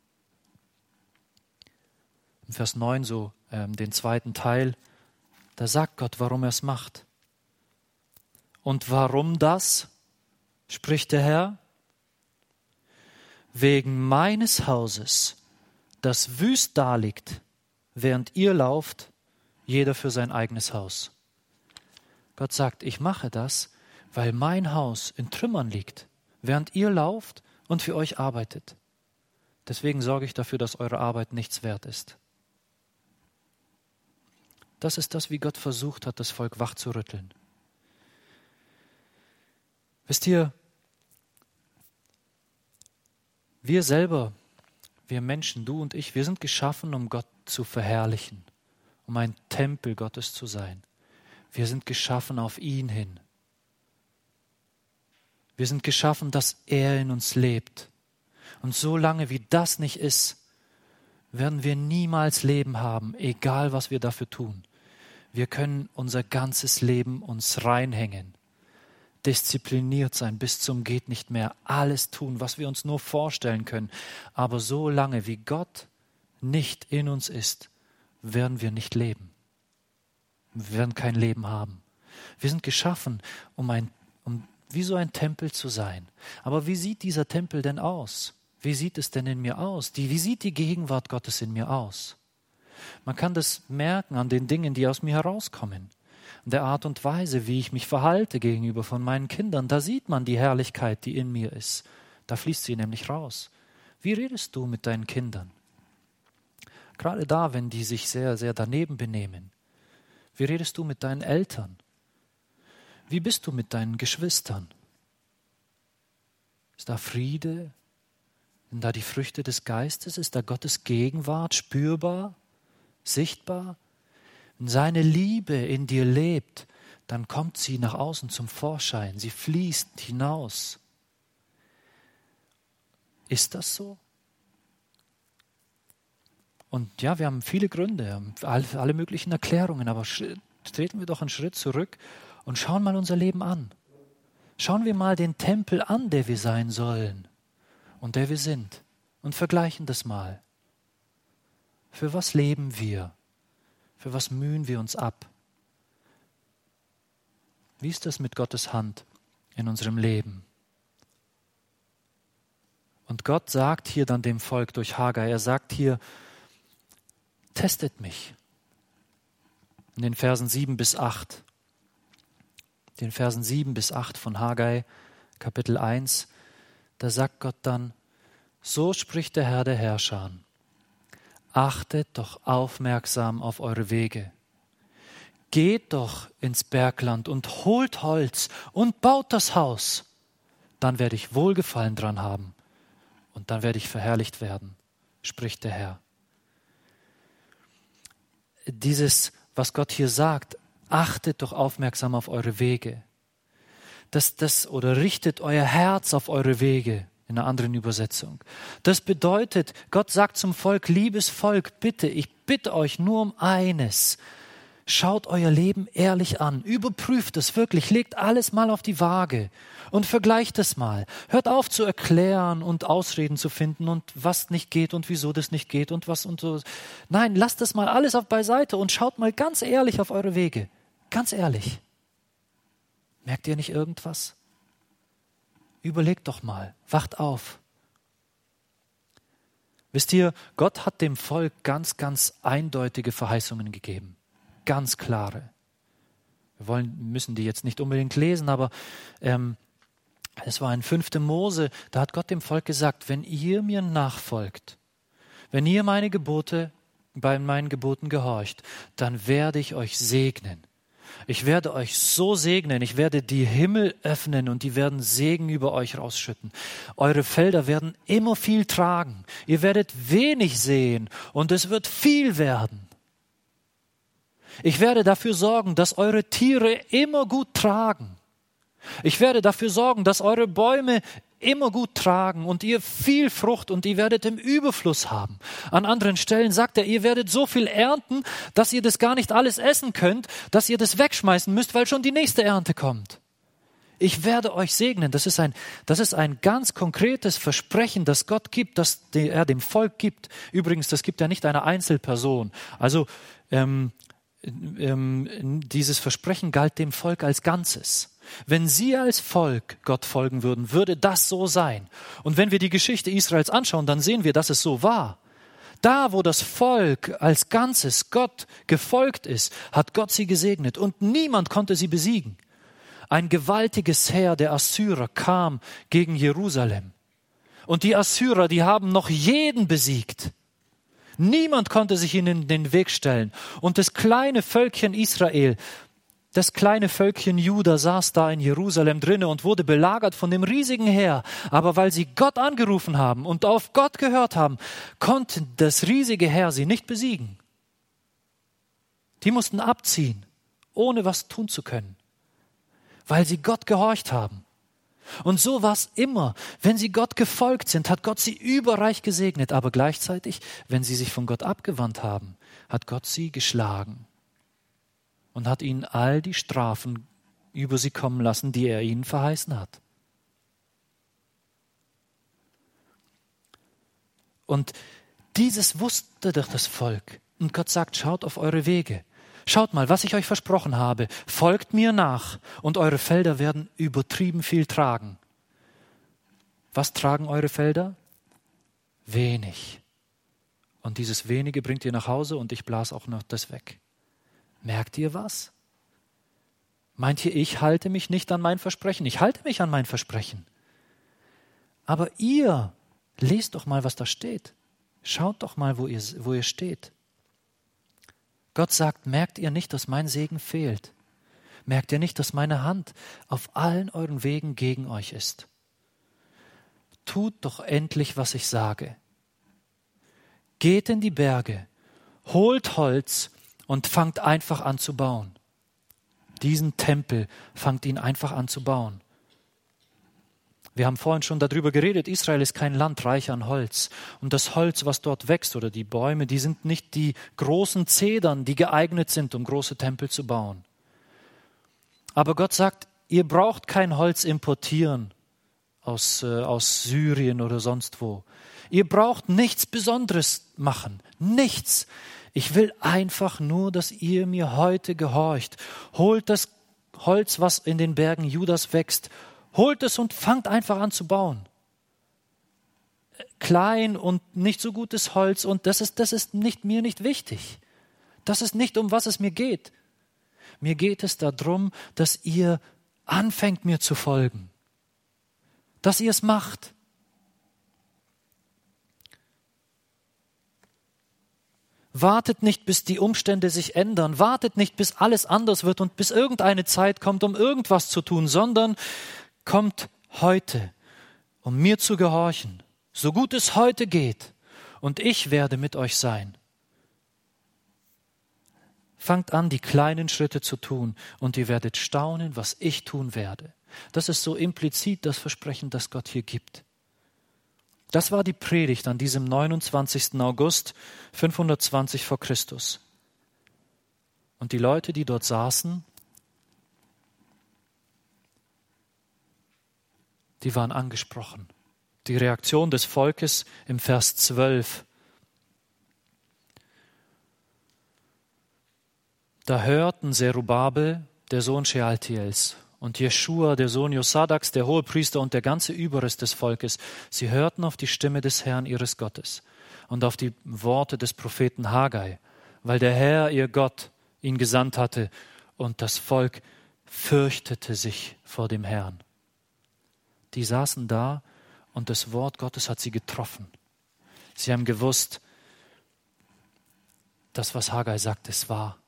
[SPEAKER 1] Im Vers 9, so ähm, den zweiten Teil, da sagt Gott, warum er es macht. Und warum das, spricht der Herr? Wegen meines Hauses, das wüst daliegt, während ihr lauft, jeder für sein eigenes Haus. Gott sagt, ich mache das, weil mein Haus in Trümmern liegt, während ihr lauft und für euch arbeitet. Deswegen sorge ich dafür, dass eure Arbeit nichts wert ist. Das ist das, wie Gott versucht hat, das Volk wach zu rütteln. Wisst ihr, wir selber, wir Menschen, du und ich, wir sind geschaffen, um Gott zu verherrlichen, um ein Tempel Gottes zu sein. Wir sind geschaffen auf ihn hin. Wir sind geschaffen, dass er in uns lebt. Und solange wie das nicht ist, werden wir niemals Leben haben, egal was wir dafür tun. Wir können unser ganzes Leben uns reinhängen, diszipliniert sein bis zum geht nicht mehr, alles tun, was wir uns nur vorstellen können. Aber solange wie Gott nicht in uns ist, werden wir nicht leben. Wir werden kein Leben haben. Wir sind geschaffen, um, ein, um wie so ein Tempel zu sein. Aber wie sieht dieser Tempel denn aus? Wie sieht es denn in mir aus? Die, wie sieht die Gegenwart Gottes in mir aus? Man kann das merken an den Dingen, die aus mir herauskommen. An der Art und Weise, wie ich mich verhalte gegenüber von meinen Kindern. Da sieht man die Herrlichkeit, die in mir ist. Da fließt sie nämlich raus. Wie redest du mit deinen Kindern? Gerade da, wenn die sich sehr, sehr daneben benehmen. Wie redest du mit deinen Eltern? Wie bist du mit deinen Geschwistern? Ist da Friede? Sind da die Früchte des Geistes? Ist da Gottes Gegenwart spürbar, sichtbar? Wenn seine Liebe in dir lebt, dann kommt sie nach außen zum Vorschein, sie fließt hinaus. Ist das so? Und ja, wir haben viele Gründe, alle möglichen Erklärungen, aber treten wir doch einen Schritt zurück und schauen mal unser Leben an. Schauen wir mal den Tempel an, der wir sein sollen und der wir sind und vergleichen das mal. Für was leben wir? Für was mühen wir uns ab? Wie ist das mit Gottes Hand in unserem Leben? Und Gott sagt hier dann dem Volk durch Hagar, er sagt hier, testet mich. In den Versen 7 bis 8. Den Versen 7 bis 8 von Haggai, Kapitel 1, da sagt Gott dann, so spricht der Herr der Herrscher. Achtet doch aufmerksam auf eure Wege. Geht doch ins Bergland und holt Holz und baut das Haus. Dann werde ich Wohlgefallen dran haben und dann werde ich verherrlicht werden, spricht der Herr. Dieses, was Gott hier sagt, achtet doch aufmerksam auf eure Wege. Das, das, oder richtet euer Herz auf eure Wege, in einer anderen Übersetzung. Das bedeutet, Gott sagt zum Volk, liebes Volk, bitte, ich bitte euch nur um eines, Schaut euer Leben ehrlich an, überprüft es wirklich, legt alles mal auf die Waage und vergleicht es mal. Hört auf zu erklären und Ausreden zu finden und was nicht geht und wieso das nicht geht und was und so. Nein, lasst das mal alles auf beiseite und schaut mal ganz ehrlich auf eure Wege. Ganz ehrlich. Merkt ihr nicht irgendwas? Überlegt doch mal, wacht auf. Wisst ihr, Gott hat dem Volk ganz, ganz eindeutige Verheißungen gegeben ganz klare. Wir wollen, müssen die jetzt nicht unbedingt lesen, aber ähm, es war in 5. Mose, da hat Gott dem Volk gesagt, wenn ihr mir nachfolgt, wenn ihr meine Gebote bei meinen Geboten gehorcht, dann werde ich euch segnen. Ich werde euch so segnen, ich werde die Himmel öffnen und die werden Segen über euch rausschütten. Eure Felder werden immer viel tragen. Ihr werdet wenig sehen und es wird viel werden. Ich werde dafür sorgen, dass eure Tiere immer gut tragen. Ich werde dafür sorgen, dass eure Bäume immer gut tragen und ihr viel Frucht und ihr werdet im Überfluss haben. An anderen Stellen sagt er, ihr werdet so viel ernten, dass ihr das gar nicht alles essen könnt, dass ihr das wegschmeißen müsst, weil schon die nächste Ernte kommt. Ich werde euch segnen. Das ist ein, das ist ein ganz konkretes Versprechen, das Gott gibt, das er dem Volk gibt. Übrigens, das gibt er nicht einer Einzelperson. Also ähm, ähm, dieses Versprechen galt dem Volk als Ganzes. Wenn sie als Volk Gott folgen würden, würde das so sein. Und wenn wir die Geschichte Israels anschauen, dann sehen wir, dass es so war. Da, wo das Volk als Ganzes Gott gefolgt ist, hat Gott sie gesegnet und niemand konnte sie besiegen. Ein gewaltiges Heer der Assyrer kam gegen Jerusalem. Und die Assyrer, die haben noch jeden besiegt. Niemand konnte sich ihnen in den Weg stellen. Und das kleine Völkchen Israel, das kleine Völkchen Juda saß da in Jerusalem drinne und wurde belagert von dem riesigen Heer. Aber weil sie Gott angerufen haben und auf Gott gehört haben, konnte das riesige Heer sie nicht besiegen. Die mussten abziehen, ohne was tun zu können, weil sie Gott gehorcht haben. Und so war es immer. Wenn sie Gott gefolgt sind, hat Gott sie überreich gesegnet, aber gleichzeitig, wenn sie sich von Gott abgewandt haben, hat Gott sie geschlagen und hat ihnen all die Strafen über sie kommen lassen, die er ihnen verheißen hat. Und dieses wusste doch das Volk. Und Gott sagt, schaut auf eure Wege. Schaut mal, was ich euch versprochen habe. Folgt mir nach und eure Felder werden übertrieben viel tragen. Was tragen eure Felder? Wenig. Und dieses wenige bringt ihr nach Hause und ich blas auch noch das weg. Merkt ihr was? Meint ihr, ich halte mich nicht an mein Versprechen? Ich halte mich an mein Versprechen. Aber ihr, lest doch mal, was da steht. Schaut doch mal, wo ihr, wo ihr steht. Gott sagt, merkt ihr nicht, dass mein Segen fehlt? Merkt ihr nicht, dass meine Hand auf allen euren Wegen gegen euch ist? Tut doch endlich, was ich sage. Geht in die Berge, holt Holz und fangt einfach an zu bauen. Diesen Tempel fangt ihn einfach an zu bauen. Wir haben vorhin schon darüber geredet, Israel ist kein Land reich an Holz. Und das Holz, was dort wächst oder die Bäume, die sind nicht die großen Zedern, die geeignet sind, um große Tempel zu bauen. Aber Gott sagt, ihr braucht kein Holz importieren aus, äh, aus Syrien oder sonst wo. Ihr braucht nichts Besonderes machen. Nichts. Ich will einfach nur, dass ihr mir heute gehorcht. Holt das Holz, was in den Bergen Judas wächst, holt es und fangt einfach an zu bauen. Klein und nicht so gutes Holz und das ist, das ist nicht, mir nicht wichtig. Das ist nicht, um was es mir geht. Mir geht es darum, dass ihr anfängt, mir zu folgen. Dass ihr es macht. Wartet nicht, bis die Umstände sich ändern. Wartet nicht, bis alles anders wird und bis irgendeine Zeit kommt, um irgendwas zu tun, sondern kommt heute, um mir zu gehorchen, so gut es heute geht, und ich werde mit euch sein. Fangt an, die kleinen Schritte zu tun, und ihr werdet staunen, was ich tun werde. Das ist so implizit das Versprechen, das Gott hier gibt. Das war die Predigt an diesem 29. August 520 vor Christus. Und die Leute, die dort saßen, die waren angesprochen. Die Reaktion des Volkes im Vers 12. Da hörten Zerubabel, der Sohn Shealtiels, und Jeschua, der Sohn Josadaks, der Hohepriester und der ganze Überrest des Volkes, sie hörten auf die Stimme des Herrn ihres Gottes und auf die Worte des Propheten Haggai, weil der Herr, ihr Gott, ihn gesandt hatte, und das Volk fürchtete sich vor dem Herrn. Die saßen da und das Wort Gottes hat sie getroffen. Sie haben gewusst, das, was Haggai sagt, ist wahr.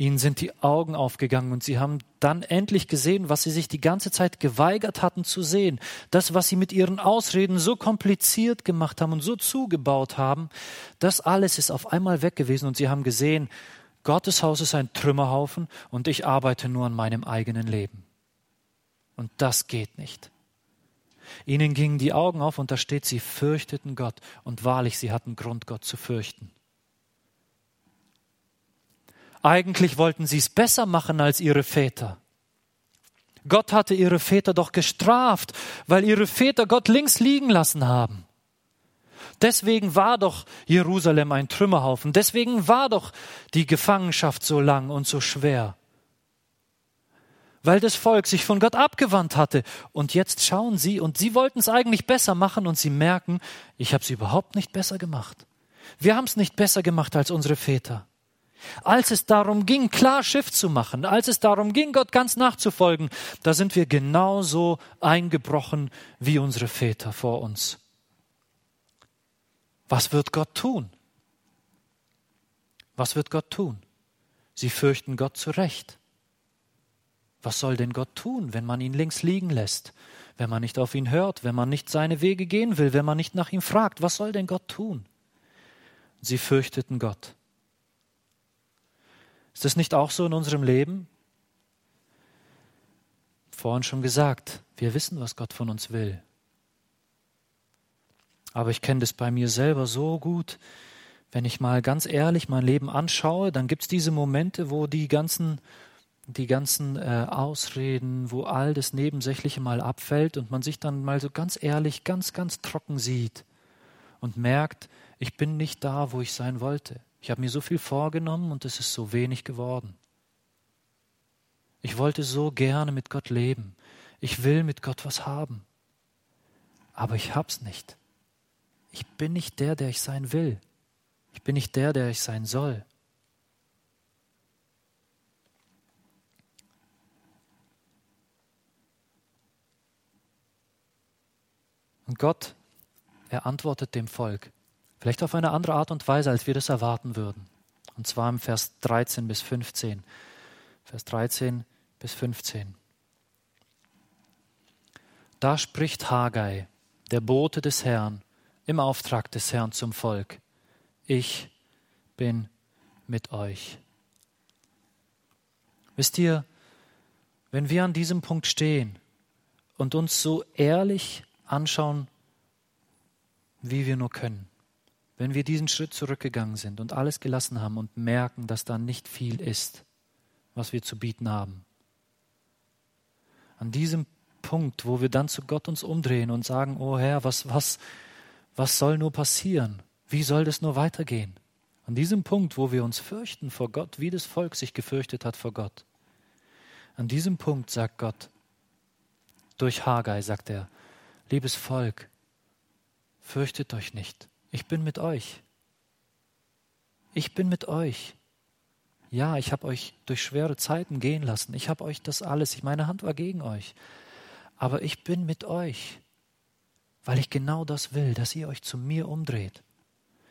[SPEAKER 1] Ihnen sind die Augen aufgegangen und sie haben dann endlich gesehen, was sie sich die ganze Zeit geweigert hatten zu sehen. Das, was sie mit ihren Ausreden so kompliziert gemacht haben und so zugebaut haben, das alles ist auf einmal weg gewesen und sie haben gesehen, Gottes Haus ist ein Trümmerhaufen und ich arbeite nur an meinem eigenen Leben. Und das geht nicht. Ihnen gingen die Augen auf und da steht, sie fürchteten Gott und wahrlich, sie hatten Grund, Gott zu fürchten. Eigentlich wollten sie es besser machen als ihre Väter. Gott hatte ihre Väter doch gestraft, weil ihre Väter Gott links liegen lassen haben. Deswegen war doch Jerusalem ein Trümmerhaufen. Deswegen war doch die Gefangenschaft so lang und so schwer. Weil das Volk sich von Gott abgewandt hatte. Und jetzt schauen sie, und sie wollten es eigentlich besser machen, und sie merken, ich habe es überhaupt nicht besser gemacht. Wir haben es nicht besser gemacht als unsere Väter. Als es darum ging, klar Schiff zu machen, als es darum ging, Gott ganz nachzufolgen, da sind wir genauso eingebrochen wie unsere Väter vor uns. Was wird Gott tun? Was wird Gott tun? Sie fürchten Gott zu Recht. Was soll denn Gott tun, wenn man ihn links liegen lässt, wenn man nicht auf ihn hört, wenn man nicht seine Wege gehen will, wenn man nicht nach ihm fragt? Was soll denn Gott tun? Sie fürchteten Gott. Ist das nicht auch so in unserem Leben? Vorhin schon gesagt, wir wissen, was Gott von uns will. Aber ich kenne das bei mir selber so gut. Wenn ich mal ganz ehrlich mein Leben anschaue, dann gibt es diese Momente, wo die ganzen, die ganzen äh, Ausreden, wo all das Nebensächliche mal abfällt und man sich dann mal so ganz ehrlich, ganz, ganz trocken sieht und merkt, ich bin nicht da, wo ich sein wollte. Ich habe mir so viel vorgenommen und es ist so wenig geworden. Ich wollte so gerne mit Gott leben. Ich will mit Gott was haben. Aber ich hab's nicht. Ich bin nicht der, der ich sein will. Ich bin nicht der, der ich sein soll. Und Gott, er antwortet dem Volk. Vielleicht auf eine andere Art und Weise, als wir das erwarten würden. Und zwar im Vers 13 bis 15. Vers 13 bis 15. Da spricht Haggai, der Bote des Herrn, im Auftrag des Herrn zum Volk. Ich bin mit euch. Wisst ihr, wenn wir an diesem Punkt stehen und uns so ehrlich anschauen, wie wir nur können, wenn wir diesen Schritt zurückgegangen sind und alles gelassen haben und merken, dass da nicht viel ist, was wir zu bieten haben. An diesem Punkt, wo wir dann zu Gott uns umdrehen und sagen, oh Herr, was, was, was soll nur passieren? Wie soll das nur weitergehen? An diesem Punkt, wo wir uns fürchten vor Gott, wie das Volk sich gefürchtet hat vor Gott, An diesem Punkt sagt Gott, durch Haggai sagt er, liebes Volk, fürchtet euch nicht, ich bin mit euch. Ich bin mit euch. Ja, ich habe euch durch schwere Zeiten gehen lassen. Ich habe euch das alles, meine Hand war gegen euch. Aber ich bin mit euch, weil ich genau das will, dass ihr euch zu mir umdreht.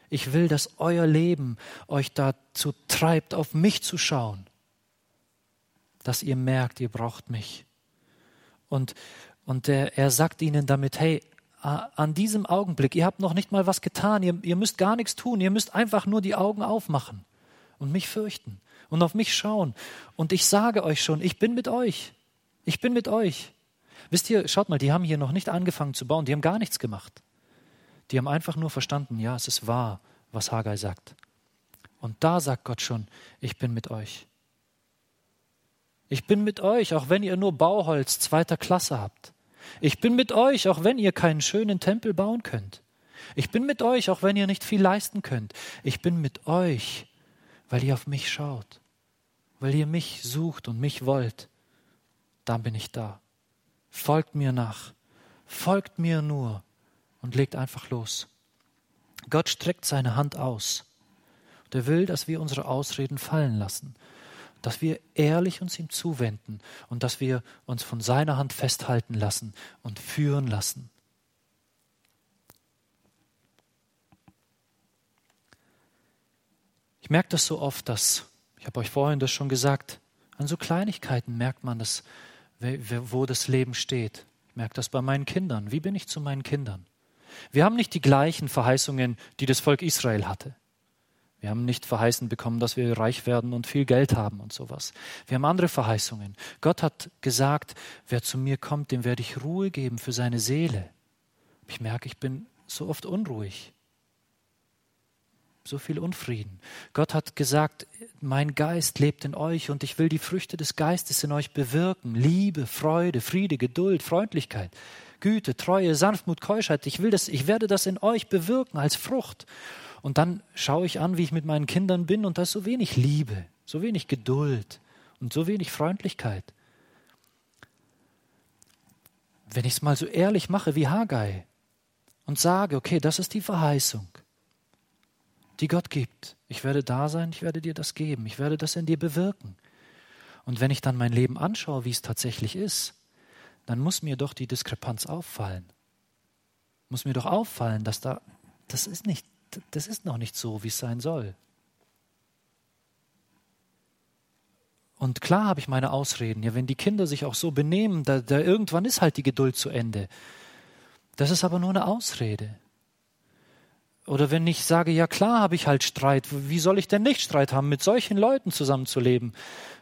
[SPEAKER 1] Ich will, dass euer Leben euch dazu treibt, auf mich zu schauen. Dass ihr merkt, ihr braucht mich. Und, und der, er sagt ihnen damit, hey, an diesem Augenblick, ihr habt noch nicht mal was getan, ihr, ihr müsst gar nichts tun, ihr müsst einfach nur die Augen aufmachen und mich fürchten und auf mich schauen. Und ich sage euch schon, ich bin mit euch. Ich bin mit euch. Wisst ihr, schaut mal, die haben hier noch nicht angefangen zu bauen, die haben gar nichts gemacht. Die haben einfach nur verstanden, ja, es ist wahr, was Haggai sagt. Und da sagt Gott schon, ich bin mit euch. Ich bin mit euch, auch wenn ihr nur Bauholz zweiter Klasse habt. Ich bin mit euch, auch wenn ihr keinen schönen Tempel bauen könnt. Ich bin mit euch, auch wenn ihr nicht viel leisten könnt. Ich bin mit euch, weil ihr auf mich schaut, weil ihr mich sucht und mich wollt. Dann bin ich da. Folgt mir nach. Folgt mir nur und legt einfach los. Gott streckt seine Hand aus. Der will, dass wir unsere Ausreden fallen lassen, dass wir ehrlich uns ihm zuwenden und dass wir uns von seiner Hand festhalten lassen und führen lassen. Ich merke das so oft, dass, ich habe euch vorhin das schon gesagt, an so Kleinigkeiten merkt man das, wo das Leben steht. Ich merke das bei meinen Kindern. Wie bin ich zu meinen Kindern? Wir haben nicht die gleichen Verheißungen, die das Volk Israel hatte. Wir haben nicht verheißen bekommen, dass wir reich werden und viel Geld haben und sowas. Wir haben andere Verheißungen. Gott hat gesagt, wer zu mir kommt, dem werde ich Ruhe geben für seine Seele. Ich merke, ich bin so oft unruhig. So viel Unfrieden. Gott hat gesagt, mein Geist lebt in euch und ich will die Früchte des Geistes in euch bewirken. Liebe, Freude, Friede, Geduld, Freundlichkeit. Güte, Treue, Sanftmut, Keuschheit. Ich will das, ich werde das in euch bewirken als Frucht. Und dann schaue ich an, wie ich mit meinen Kindern bin und da ist so wenig Liebe, so wenig Geduld und so wenig Freundlichkeit. Wenn ich es mal so ehrlich mache wie Haggai und sage, okay, das ist die Verheißung, die Gott gibt. Ich werde da sein, ich werde dir das geben, ich werde das in dir bewirken. Und wenn ich dann mein Leben anschaue, wie es tatsächlich ist, dann muss mir doch die Diskrepanz auffallen. Muss mir doch auffallen, dass da, das ist nicht, das ist noch nicht so, wie es sein soll. Und klar habe ich meine Ausreden. Ja, wenn die Kinder sich auch so benehmen, da, da irgendwann ist halt die Geduld zu Ende. Das ist aber nur eine Ausrede. Oder wenn ich sage, ja klar habe ich halt Streit, wie soll ich denn nicht Streit haben, mit solchen Leuten zusammenzuleben?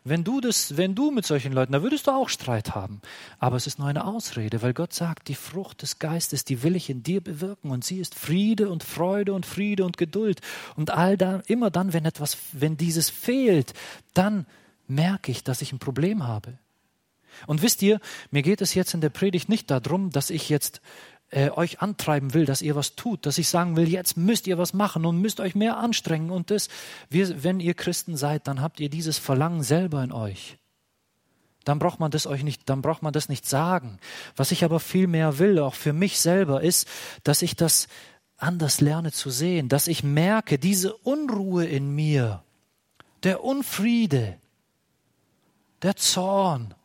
[SPEAKER 1] Wenn du das, wenn du mit solchen Leuten, da würdest du auch Streit haben. Aber es ist nur eine Ausrede, weil Gott sagt, die Frucht des Geistes, die will ich in dir bewirken und sie ist Friede und Freude und Friede und Geduld. Und all da, immer dann, wenn etwas, wenn dieses fehlt, dann merke ich, dass ich ein Problem habe. Und wisst ihr, mir geht es jetzt in der Predigt nicht darum, dass ich jetzt äh, euch antreiben will, dass ihr was tut, dass ich sagen will, jetzt müsst ihr was machen und müsst euch mehr anstrengen und das, wir, wenn ihr Christen seid, dann habt ihr dieses Verlangen selber in euch. Dann braucht man das euch nicht, dann braucht man das nicht sagen. Was ich aber viel mehr will, auch für mich selber, ist, dass ich das anders lerne zu sehen, dass ich merke, diese Unruhe in mir, der Unfriede, der Zorn,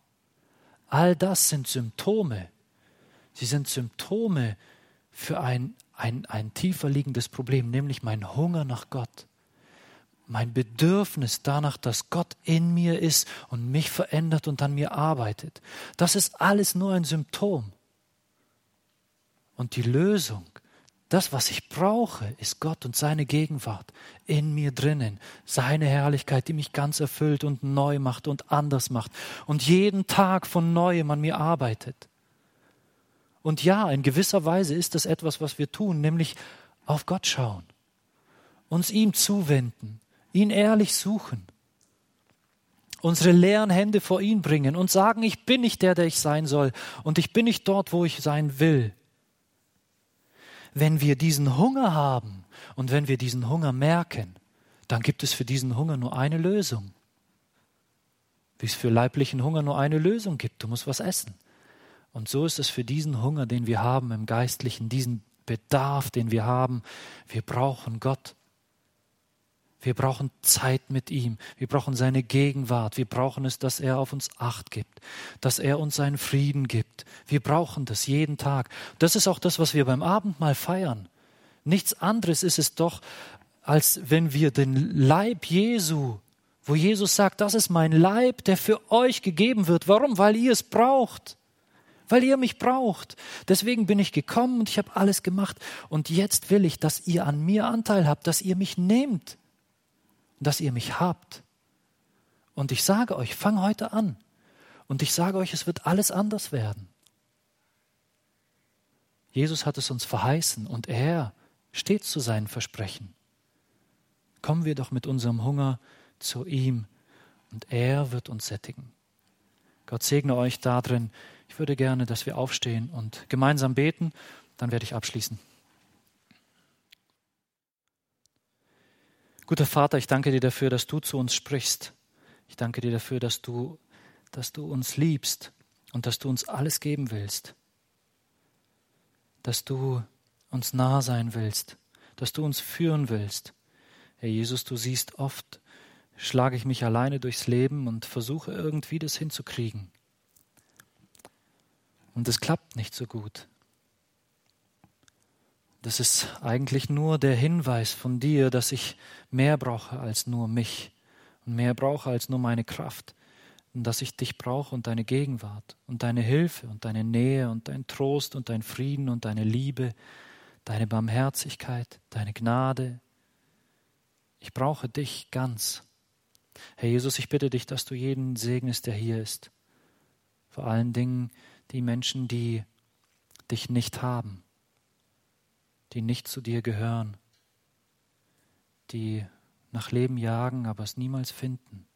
[SPEAKER 1] all das sind Symptome Sie sind Symptome für ein, ein, ein tiefer liegendes Problem, nämlich mein Hunger nach Gott. Mein Bedürfnis danach, dass Gott in mir ist und mich verändert und an mir arbeitet. Das ist alles nur ein Symptom. Und die Lösung, das, was ich brauche, ist Gott und seine Gegenwart in mir drinnen. Seine Herrlichkeit, die mich ganz erfüllt und neu macht und anders macht und jeden Tag von neuem an mir arbeitet. Und ja, in gewisser Weise ist das etwas, was wir tun, nämlich auf Gott schauen, uns ihm zuwenden, ihn ehrlich suchen, unsere leeren Hände vor ihn bringen und sagen, ich bin nicht der, der ich sein soll und ich bin nicht dort, wo ich sein will. Wenn wir diesen Hunger haben und wenn wir diesen Hunger merken, dann gibt es für diesen Hunger nur eine Lösung. Wie es für leiblichen Hunger nur eine Lösung gibt, du musst was essen. Und so ist es für diesen Hunger, den wir haben im Geistlichen, diesen Bedarf, den wir haben. Wir brauchen Gott. Wir brauchen Zeit mit ihm. Wir brauchen seine Gegenwart. Wir brauchen es, dass er auf uns Acht gibt, dass er uns seinen Frieden gibt. Wir brauchen das jeden Tag. Das ist auch das, was wir beim Abendmahl feiern. Nichts anderes ist es doch, als wenn wir den Leib Jesu, wo Jesus sagt, das ist mein Leib, der für euch gegeben wird. Warum? Weil ihr es braucht weil ihr mich braucht. Deswegen bin ich gekommen und ich habe alles gemacht. Und jetzt will ich, dass ihr an mir Anteil habt, dass ihr mich nehmt dass ihr mich habt. Und ich sage euch, fang heute an. Und ich sage euch, es wird alles anders werden. Jesus hat es uns verheißen und er steht zu seinen Versprechen. Kommen wir doch mit unserem Hunger zu ihm und er wird uns sättigen. Gott segne euch darin. Würde gerne, dass wir aufstehen und gemeinsam beten. Dann werde ich abschließen. Guter Vater, ich danke dir dafür, dass du zu uns sprichst. Ich danke dir dafür, dass du, dass du uns liebst und dass du uns alles geben willst. Dass du uns nah sein willst, dass du uns führen willst. Herr Jesus, du siehst oft, schlage ich mich alleine durchs Leben und versuche irgendwie das hinzukriegen. Und es klappt nicht so gut. Das ist eigentlich nur der Hinweis von dir, dass ich mehr brauche als nur mich und mehr brauche als nur meine Kraft und dass ich dich brauche und deine Gegenwart und deine Hilfe und deine Nähe und dein Trost und dein Frieden und deine Liebe, deine Barmherzigkeit, deine Gnade. Ich brauche dich ganz. Herr Jesus, ich bitte dich, dass du jeden segnest, der hier ist. Vor allen Dingen die Menschen, die dich nicht haben die nicht zu dir gehören, die nach Leben jagen, aber es niemals finden.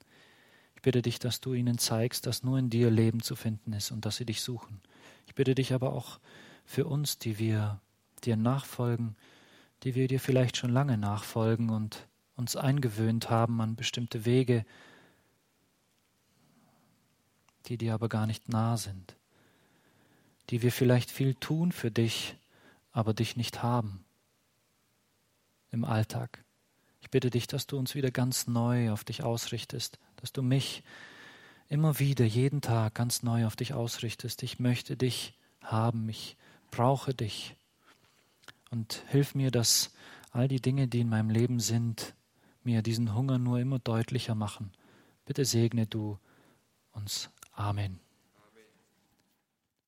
[SPEAKER 1] Ich bitte dich, dass du ihnen zeigst, dass nur in dir Leben zu finden ist und dass sie dich suchen. Ich bitte dich aber auch für uns, die wir dir nachfolgen, die wir dir vielleicht schon lange nachfolgen und uns eingewöhnt haben an bestimmte Wege, die dir aber gar nicht nah sind, die wir vielleicht viel tun für dich, aber dich nicht haben im Alltag. Ich bitte dich, dass du uns wieder ganz neu auf dich ausrichtest, dass du mich immer wieder, jeden Tag ganz neu auf dich ausrichtest. Ich möchte dich haben, ich brauche dich. Und hilf mir, dass all die Dinge, die in meinem Leben sind, mir diesen Hunger nur immer deutlicher machen. Bitte segne du uns. Amen.